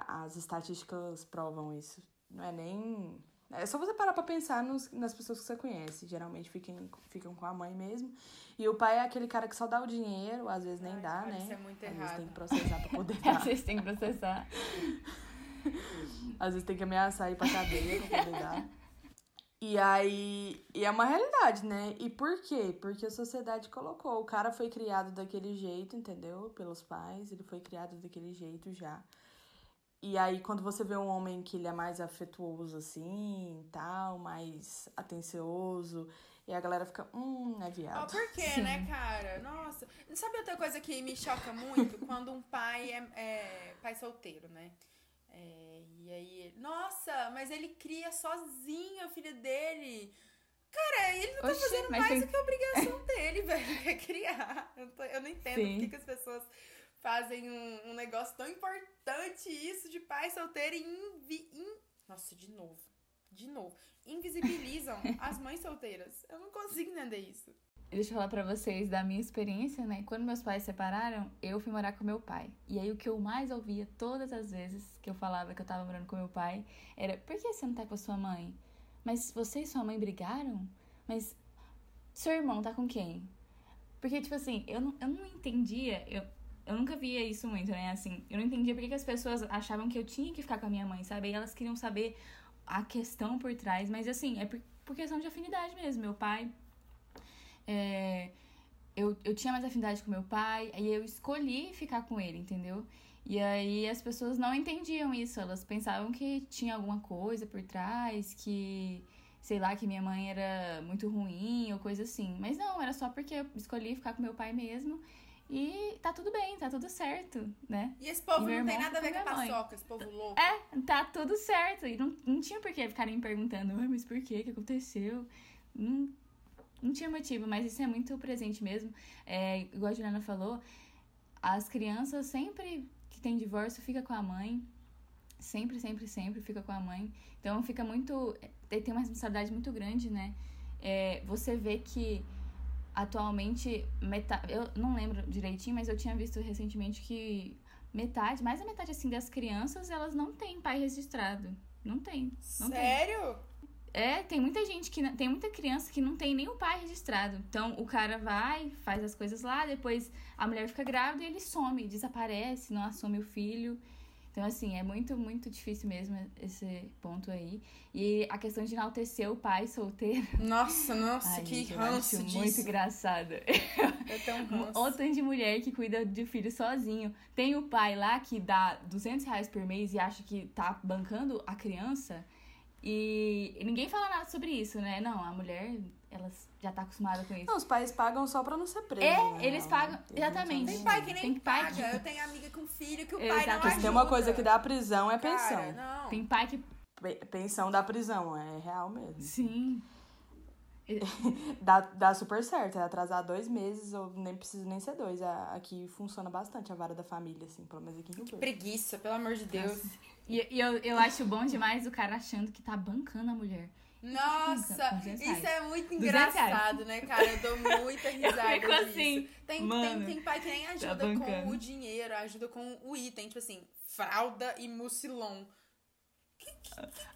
As estatísticas provam isso. Não é nem. É só você parar pra pensar nos, nas pessoas que você conhece. Geralmente ficam, ficam com a mãe mesmo. E o pai é aquele cara que só dá o dinheiro, às vezes nem Ai, dá, né? isso é muito às vezes errado. tem que processar pra poder Às dar. vezes tem que processar. Às vezes tem que ameaçar ir pra cadeia pra poder dar. E aí. E é uma realidade, né? E por quê? Porque a sociedade colocou. O cara foi criado daquele jeito, entendeu? Pelos pais, ele foi criado daquele jeito já. E aí, quando você vê um homem que ele é mais afetuoso assim, tal, mais atencioso, e a galera fica, hum, é viado. por quê, Sim. né, cara? Nossa. Sabe outra coisa que me choca muito? Quando um pai é, é pai solteiro, né? É, e aí, ele- nossa, mas ele cria sozinho a filha dele. Cara, ele não tá Oxi, fazendo mais tem- do que a obrigação dele, velho, é criar. Eu, tô- eu não entendo Sim. que, que as pessoas fazem um, um negócio tão importante isso de pai solteiro e invi... in- Nossa, de novo. De novo. Invisibilizam as mães solteiras. Eu não consigo entender isso. Deixa eu falar pra vocês da minha experiência, né? Quando meus pais se separaram, eu fui morar com meu pai. E aí o que eu mais ouvia todas as vezes que eu falava que eu tava morando com meu pai era: por que você não tá com a sua mãe? Mas você e sua mãe brigaram? Mas seu irmão tá com quem? Porque, tipo assim, eu não, eu não entendia, eu, eu nunca via isso muito, né? Assim, eu não entendia por que as pessoas achavam que eu tinha que ficar com a minha mãe, sabe? E elas queriam saber a questão por trás, mas assim, é por, por questão de afinidade mesmo. Meu pai é, eu, eu tinha mais afinidade com meu pai, aí eu escolhi ficar com ele, entendeu? E aí as pessoas não entendiam isso, elas pensavam que tinha alguma coisa por trás, que, sei lá, que minha mãe era muito ruim ou coisa assim. Mas não, era só porque eu escolhi ficar com meu pai mesmo e tá tudo bem, tá tudo certo, né? E esse povo E não tem nada a ver com a paçoca, esse povo louco. É, tá tudo certo. E não, não tinha por que ficarem perguntando, "Ai, mas por quê? O que aconteceu? Não, não tinha motivo, mas isso é muito presente mesmo. É, igual a Juliana falou, as crianças sempre que tem divórcio fica com a mãe. Sempre, sempre, sempre fica com a mãe. Então fica muito. Tem tem uma responsabilidade muito grande, né? É, você vê que atualmente metade. Eu não lembro direitinho, mas eu tinha visto recentemente que metade, mais da metade assim das crianças, elas não têm pai registrado. Não tem. Não tem. Sério? É, tem muita gente que tem muita criança que não tem nem o pai registrado. Então o cara vai, faz as coisas lá, depois a mulher fica grávida e ele some, desaparece, não assume o filho. Então, assim, é muito, muito difícil mesmo esse ponto aí. E a questão de enaltecer o pai solteiro. Nossa, nossa, Ai, que gente, ranço disso. muito engraçado. Eu tenho um ranço. Ou tanto de mulher que cuida de filho sozinho. Tem o pai lá que dá 200 reais por mês e acha que tá bancando a criança. E ninguém fala nada sobre isso, né? Não, a mulher, ela já tá acostumada com isso. Não, os pais pagam só pra não ser preso. É, né? eles pagam- exatamente. Tem pai que nem Tem pai paga. que- Eu tenho amiga com filho que o pai Exato. não ajuda. se tem uma coisa que dá prisão é Cara, pensão. não. Tem pai que. Pe- Pensão da prisão, é real mesmo. Sim. Dá, dá super certo, é atrasar dois meses, ou nem precisa nem ser dois. A- Aqui funciona bastante a vara da família, assim, pelo menos aqui em Rio Verde. Preguiça, pelo amor de Deus. E, e eu, eu acho bom demais o cara achando que tá bancando a mulher. Nossa, 200 isso é muito 200 engraçado, né, cara? Eu dou muita risada fico disso. assim, tem, mano, tem, tem pai que nem ajuda bancando. com o dinheiro, ajuda com o item, tipo assim, fralda e mucilon.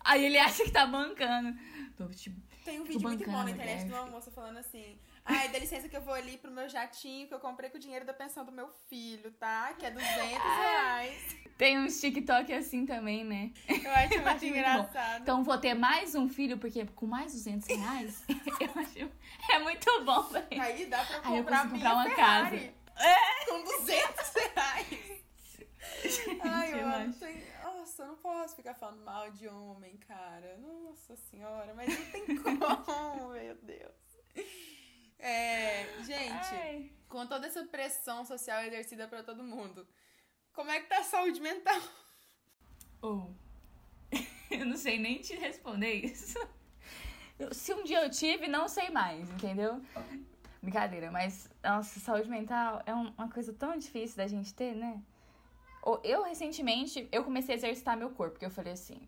Aí ele acha que tá bancando. Tô, tipo, Tem um vídeo muito bom na internet de uma moça falando assim: Ai, dá licença que eu vou ali pro meu jatinho que eu comprei com o dinheiro da pensão do meu filho, tá? Que é 200 reais. Tem uns TikTok assim também, né? Eu acho muito muito engraçado. Então vou ter mais um filho, porque com mais 200 reais, eu acho. É muito bom, velho. Aí dá pra Aí eu comprar minha comprar uma Ferrari. Com 200 reais. Ai, eu mano, acho. tem... Nossa, eu não posso ficar falando mal de homem, cara. Nossa senhora, mas não tem como, meu Deus. É, gente, Ai. com toda essa pressão social exercida pra todo mundo, Como é que tá a saúde mental? Ou. eu não sei nem te responder isso. Eu- se um dia eu tive, não sei mais, entendeu? Brincadeira, mas nossa, saúde mental é um- uma coisa tão difícil da gente ter, né? Ou Eu, recentemente, eu comecei a exercitar meu corpo, porque eu falei assim,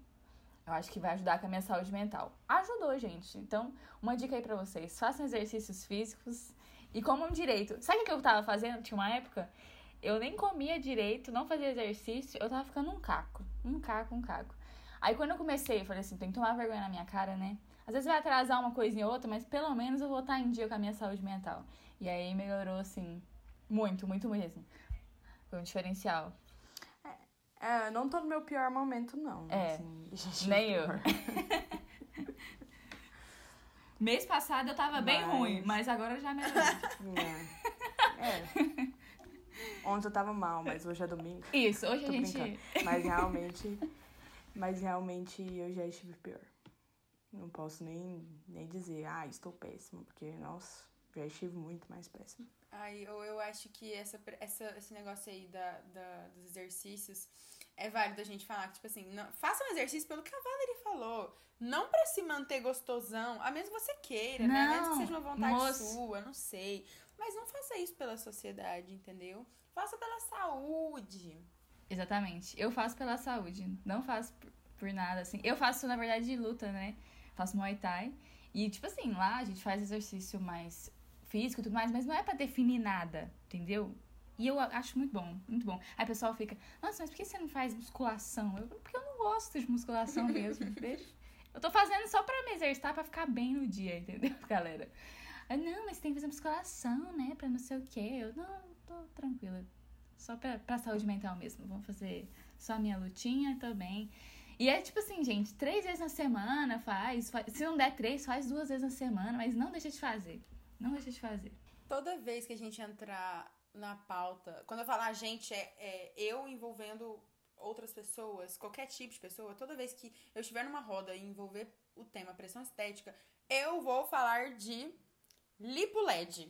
eu acho que vai ajudar com a minha saúde mental. Ajudou, gente. Então, uma dica aí pra vocês, façam exercícios físicos e comam direito. Sabe o que eu tava fazendo? Tinha uma época, eu nem comia direito, não fazia exercício, eu tava ficando um caco, um caco, um caco. Aí quando eu comecei, eu falei assim, tem que tomar vergonha na minha cara, né? Às vezes vai atrasar uma coisinha ou outra, mas pelo menos eu vou estar em dia com a minha saúde mental. E aí melhorou, assim, muito, muito mesmo. Foi um diferencial. É, eu não tô no meu pior momento, não. É, assim, nem eu. Mês passado eu tava bem Mas- ruim, mas agora já melhorou. É. É. Ontem eu tava mal, mas hoje é domingo. Isso, hoje Tô a gente. brincando. Mas realmente. Mas realmente eu já estive pior. Não posso nem, nem dizer, ah, estou péssimo, porque, nossa, já estive muito mais péssimo. Ai, eu, eu acho que essa, essa, esse negócio aí da, da- dos exercícios é válido a gente falar que, tipo assim, não, faça um exercício pelo que a Valerie falou. Não pra se manter gostosão, a menos que você queira, né? A menos que Não, seja uma vontade moço. sua, não sei. Mas não faça isso pela sociedade, entendeu? Faça pela saúde. Exatamente. Eu faço pela saúde, não faço por, por nada, assim. Eu faço, na verdade, de luta, né? Faço Muay Thai. E, tipo assim, lá a gente faz exercício mais físico e tudo mais, mas não é pra definir nada, entendeu? E eu acho muito bom, muito bom. Aí o pessoal fica, nossa, mas por que você não faz musculação? Eu, porque eu não gosto de musculação mesmo, deixa. Eu tô fazendo só pra me exercitar, pra ficar bem no dia, entendeu, galera? Aí, não, mas tem que fazer musculação, né? Pra não sei o quê. Eu, não, tô tranquila. Só pra, pra saúde mental mesmo. Vamos fazer só a minha lutinha também. E é tipo assim, gente, três vezes na semana faz, faz- Se não der três, faz duas vezes na semana, mas não deixa de fazer. Não deixa de fazer. Toda vez que a gente entrar na pauta, quando eu falar a gente, é, é eu envolvendo outras pessoas, qualquer tipo de pessoa, toda vez que eu estiver numa roda e envolver o tema pressão estética, eu vou falar de lipo LED.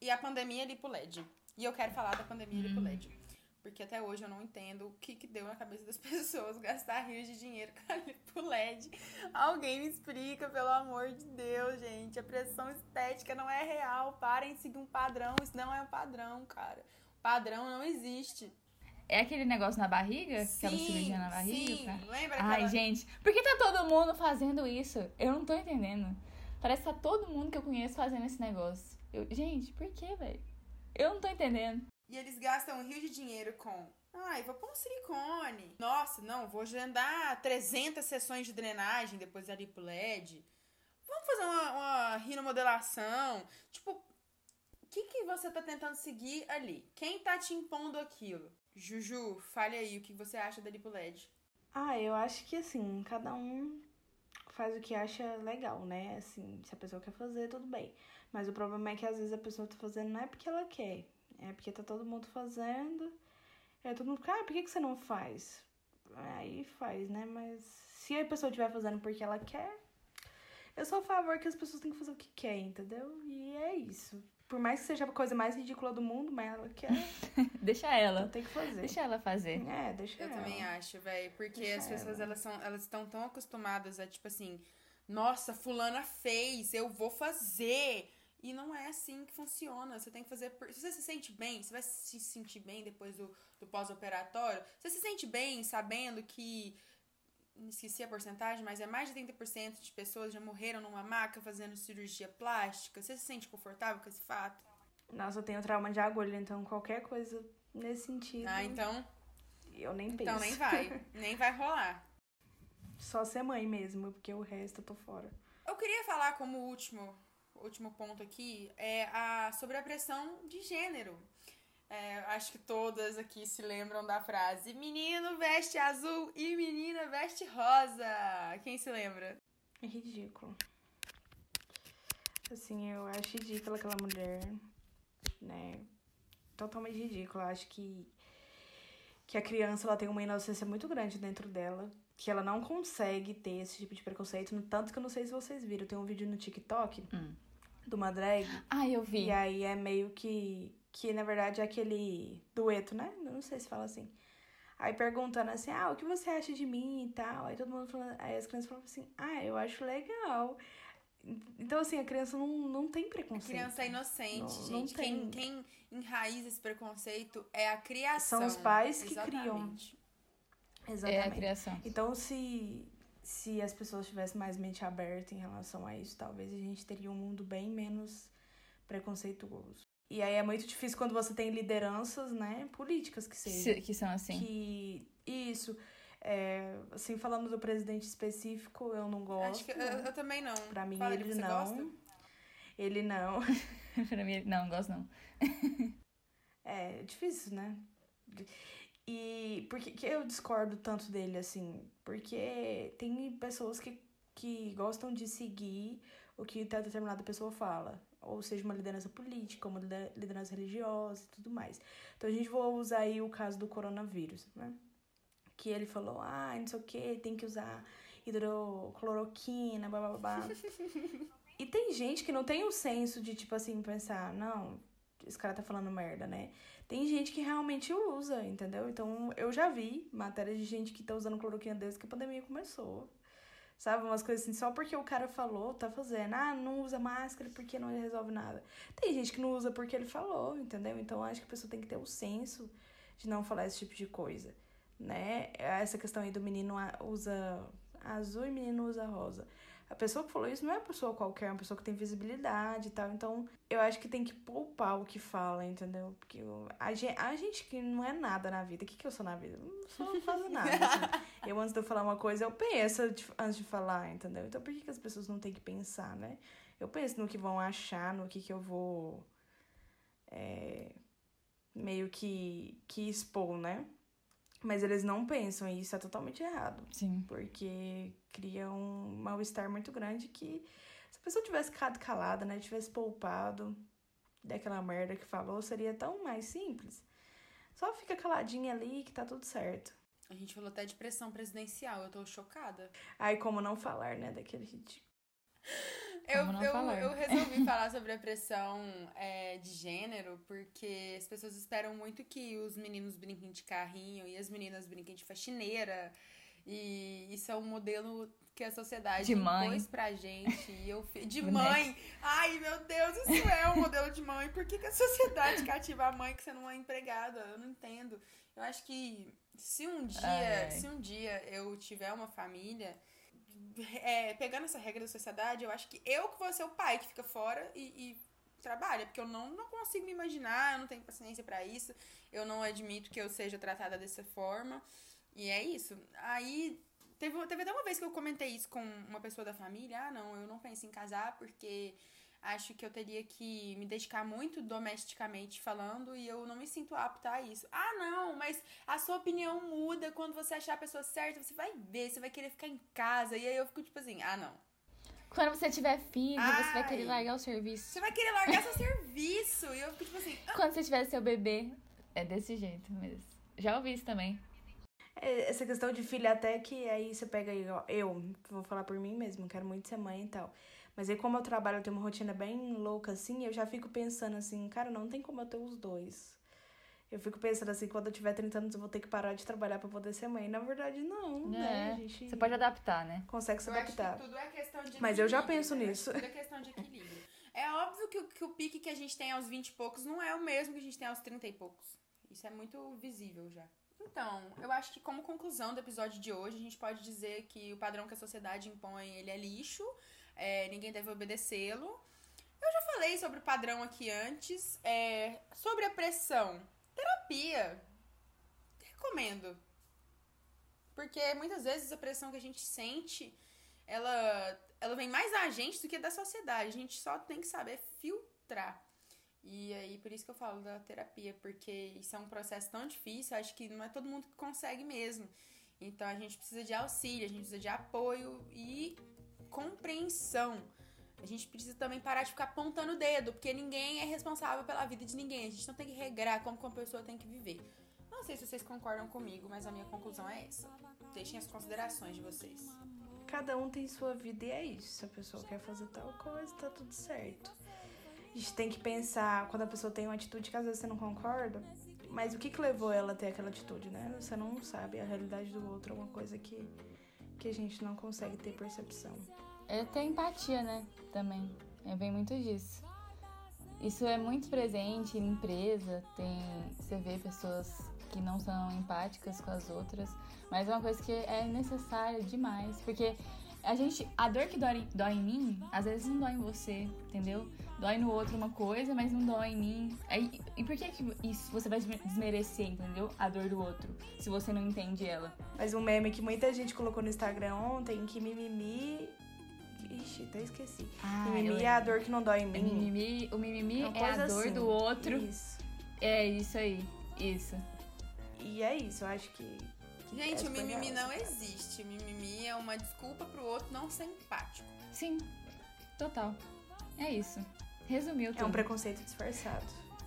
E a pandemia lipo LED. E eu quero falar da pandemia lipo LED. Porque até hoje eu não entendo o que, que deu na cabeça das pessoas gastar rios de dinheiro com LED. Alguém me explica, pelo amor de Deus, gente. A pressão estética não é real. Parem de seguir um padrão. Isso não é um padrão, cara. Padrão não existe. É aquele negócio na barriga? aquela Sim, cirurgia na barriga? sim. pra- Lembra Ai, aquela... gente, por que tá todo mundo fazendo isso? Eu não tô entendendo. Parece que tá todo mundo que eu conheço fazendo esse negócio. Eu- gente, por que, velho? Eu não tô entendendo. E eles gastam um rio de dinheiro com. Ai, vou pôr um silicone. Nossa, não, vou agendar 300 sessões de drenagem depois da lipo LED. Vamos fazer uma, uma rinomodelação. Tipo, o que, que você tá tentando seguir ali? Quem tá te impondo aquilo? Juju, fale aí o que você acha da lipo LED. Ah, eu acho que assim, cada um faz o que acha legal, né? Assim, se a pessoa quer fazer, tudo bem. Mas o problema é que às vezes a pessoa tá fazendo não é porque ela quer, é porque tá todo mundo fazendo. É todo mundo fica, ah, por que, que você não faz? Aí faz, né? Mas se a pessoa estiver fazendo porque ela quer, eu sou a favor que as pessoas têm que fazer o que quer, entendeu? E é isso. Por mais que seja a coisa mais ridícula do mundo, mas ela quer, Deixa então ela. tem que fazer. Deixa ela fazer. É, deixa Eu ela. também acho, velho. Porque Deixa as pessoas, ela. elas são, elas estão tão acostumadas a, tipo assim, nossa, fulana fez, eu vou fazer. E não é assim que funciona. Você tem que fazer. por- Se você se sente bem, você vai se sentir bem depois do, do pós-operatório. Você se sente bem sabendo que. Esqueci a porcentagem, mas é mais de 30% de pessoas já morreram numa maca fazendo cirurgia plástica. Você se sente confortável com esse fato? Nossa, eu tenho trauma de agulha, então qualquer coisa nesse sentido. Ah, então. Eu nem penso. Então nem vai. nem vai rolar. Só ser mãe mesmo, porque o resto eu tô fora. Eu queria falar como último, último ponto aqui é a, sobre a pressão de gênero. É, acho que todas aqui se lembram da frase menino veste azul e menina veste rosa. Quem se lembra? É ridículo. Assim, eu acho ridícula aquela mulher, né? Totalmente ridícula. Eu acho que, que a criança ela tem uma inocência muito grande dentro dela. Que ela não consegue ter esse tipo de preconceito. No tanto que eu não sei se vocês viram. Tem um vídeo no TikTok Hum. De uma drag. Ah, eu vi. E aí é meio que que na verdade é aquele dueto, né? Não sei se fala assim. Aí perguntando assim, ah, o que você acha de mim e tal. Aí todo mundo falando, aí as crianças falam assim, ah, eu acho legal. Então, assim, a criança não, não tem A preconceito. criança é inocente, Não- gente. não quem, tem. quem enraiza esse preconceito é a criação. São os pais que criam. Exatamente. Exatamente. É a criação. Então, se, se as pessoas tivessem mais mente aberta em relação a isso, talvez a gente teria um mundo bem menos preconceituoso. E aí é muito difícil quando você tem lideranças, né, políticas que sejam. Se- Que são assim. Que isso. É, assim, falando do presidente específico, eu não gosto. Acho que eu, né? eu também não. Pra mim, Fala, ele você não. gosta? Ele não. pra mim, não, gosto não. É difícil, né? E por que, que eu discordo tanto dele, assim? Porque tem pessoas que, que gostam de seguir o que determinada pessoa fala. Ou seja, uma liderança política, uma lider- liderança religiosa e tudo mais. Então a gente vai usar aí o caso do coronavírus, né? Que ele falou, ah, não sei o que, tem que usar hidrocloroquina, blá blá blá. e tem gente que não tem o senso de, tipo assim, pensar, não, esse cara tá falando merda, né? Tem gente que realmente usa, entendeu? Então, eu já vi matérias de gente que tá usando cloroquina desde que a pandemia começou. Sabe? Umas coisas assim, só porque o cara falou, tá fazendo. Ah, não usa máscara porque não resolve nada. Tem gente que não usa porque ele falou, entendeu? Então, acho que a pessoa tem que ter o senso de não falar esse tipo de coisa, né? Essa questão aí do menino usa azul e menino usa rosa. A pessoa que falou isso não é uma pessoa qualquer, é uma pessoa que tem visibilidade e tal. Então, eu acho que tem que poupar o que fala, entendeu? Porque eu- a, gente, a gente que não é nada na vida. O que, que eu sou na vida? Eu não sou quase nada. assim. Eu, antes de eu falar uma coisa, eu penso antes de falar, entendeu? Então, por que, que as pessoas não têm que pensar, né? Eu penso no que vão achar, no que, que eu vou. é, meio que, que expor, né? Mas eles não pensam e isso é totalmente errado Sim. porque cria um mal-estar muito grande que se a pessoa tivesse ficado calada, né, tivesse poupado daquela merda que falou, seria tão mais simples. Só fica caladinha ali que tá tudo certo. A gente falou até de pressão presidencial, eu tô chocada. Aí como não falar, né, daquele ridículo. Eu, eu, falar? eu resolvi falar sobre a pressão é, de gênero porque as pessoas esperam muito que os meninos brinquem de carrinho e as meninas brinquem de faxineira. E isso é um modelo que a sociedade De mãe. impôs pra gente. E eu, fi- de Boneca. mãe. Ai, meu Deus, isso é um modelo de mãe. Por que, que a sociedade cativa a mãe que você não é empregada? Eu não entendo. Eu acho que se um dia, Ai, se um dia eu tiver uma família, é, pegando essa regra da sociedade, eu acho que eu que vou ser o pai que fica fora e, e trabalha, porque eu não, não consigo me imaginar, eu não tenho paciência pra isso, eu não admito que eu seja tratada dessa forma. E é isso. Aí teve, teve até uma vez que eu comentei isso com uma pessoa da família, ah, não, eu não penso em casar porque acho que eu teria que me dedicar muito domesticamente falando e eu não me sinto apta a isso. Ah, não, mas a sua opinião muda quando você achar a pessoa certa, você vai ver, você vai querer ficar em casa. E aí eu fico tipo assim, ah, não. Quando você tiver filho, você vai Ai. querer largar o serviço. Você vai querer largar seu serviço. E eu fico tipo assim, ah, Quando você tiver seu bebê, é desse jeito mesmo. Já ouvi isso também. É, Essa questão de filha até que aí você pega aí, ó, eu vou falar por mim mesmo, quero muito ser mãe e tal. Mas aí como eu trabalho, eu tenho uma rotina bem louca assim, eu já fico pensando assim, cara, não tem como eu ter os dois. Eu fico pensando assim, quando eu tiver 30 anos eu vou ter que parar de trabalhar pra poder ser mãe. Na verdade, não, né? É, A gente Você pode adaptar, né? consegue se eu acho adaptar. que tudo é questão de Mas eu já penso né? nisso. Tudo é questão de equilíbrio. É óbvio que, o- que o pique que a gente tem aos 20 e poucos não é o mesmo que a gente tem aos 30 e poucos. Isso é muito visível já. Então, eu acho que como conclusão do episódio de hoje, a gente pode dizer que o padrão que a sociedade impõe, ele é lixo, é, ninguém deve obedecê-lo. Eu já falei sobre o padrão aqui antes. é, sobre a pressão, terapia. Recomendo. Porque muitas vezes a pressão que a gente sente, ela, ela vem mais da gente do que da sociedade. A gente só tem que saber filtrar. E aí, por isso que eu falo da terapia, porque isso é um processo tão difícil, acho que não é todo mundo que consegue mesmo. Então a gente precisa de auxílio, a gente precisa de apoio e compreensão. A gente precisa também parar de ficar apontando o dedo, porque ninguém é responsável pela vida de ninguém. A gente não tem que regrar como uma pessoa tem que viver. Não sei se vocês concordam comigo, mas a minha conclusão é essa. Deixem as considerações de vocês. Cada um tem sua vida e é isso. Se a pessoa quer fazer tal coisa, tá tudo certo. A gente tem que pensar quando a pessoa tem uma atitude que às vezes você não concorda, mas o que, que levou ela a ter aquela atitude, né? Você não sabe a realidade do outro, é uma coisa que, que a gente não consegue ter percepção. É ter empatia, né? Também. É bem muito disso. Isso é muito presente em empresa, tem, você vê pessoas que não são empáticas com as outras, mas é uma coisa que é necessária demais, porque a gente, a dor que dói, dói em mim, às vezes não dói em você, entendeu? Dói no outro uma coisa, mas não dói em mim. Aí, e por que, que isso você vai desmerecer, entendeu? A dor do outro, se você não entende ela. Mas um meme que muita gente colocou no Instagram ontem, que mimimi Ixi, até esqueci. Ah, mimimi é a dor que não dói em mim. Mimimi, o mimimi Uma é a dor assim. do outro. Isso. É isso aí. Isso. E é isso, eu acho que. Gente, é o super mimimi não existe. O mimimi é uma desculpa pro outro não ser empático. Sim. Total. É isso. Resumiu É tudo. um preconceito disfarçado.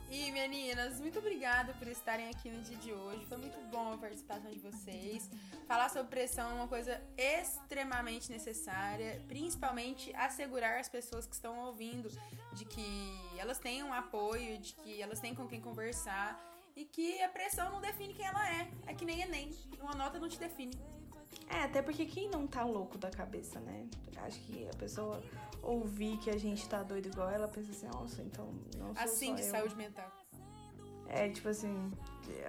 E meninas, muito obrigada por estarem aqui no dia de hoje. Foi muito bom a participação de vocês. Falar sobre pressão é uma coisa extremamente necessária, principalmente assegurar as pessoas que estão ouvindo de que elas tenham apoio, de que elas têm com quem conversar e que a pressão não define quem ela é. É que nem Enem, uma nota não te define. É, até porque quem não tá louco da cabeça, né? Acho que a pessoa ouvir que a gente tá doido igual ela pensa assim, nossa, então não sou Assim de eu. saúde mental. É, tipo assim,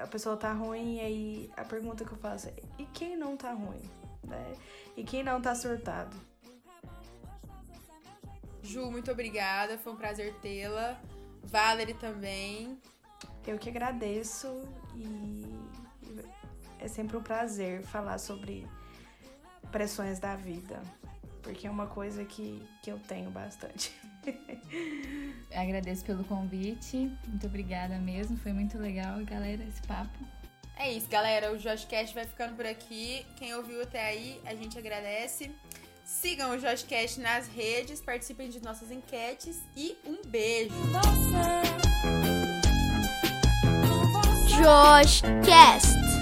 a pessoa tá ruim e aí a pergunta que eu faço é, e quem não tá ruim? Né? E quem não tá surtado? Ju, muito obrigada. Foi um prazer tê-la. Valerie também. Eu que agradeço e é sempre um prazer falar sobre pressões da vida. Porque é uma coisa que, que eu tenho bastante. Agradeço pelo convite. Muito obrigada mesmo. Foi muito legal, galera, esse papo. É isso, galera. O JoshCast vai ficando por aqui. Quem ouviu até aí, a gente agradece. Sigam o JoshCast nas redes, participem de nossas enquetes e um beijo! Josh Cast.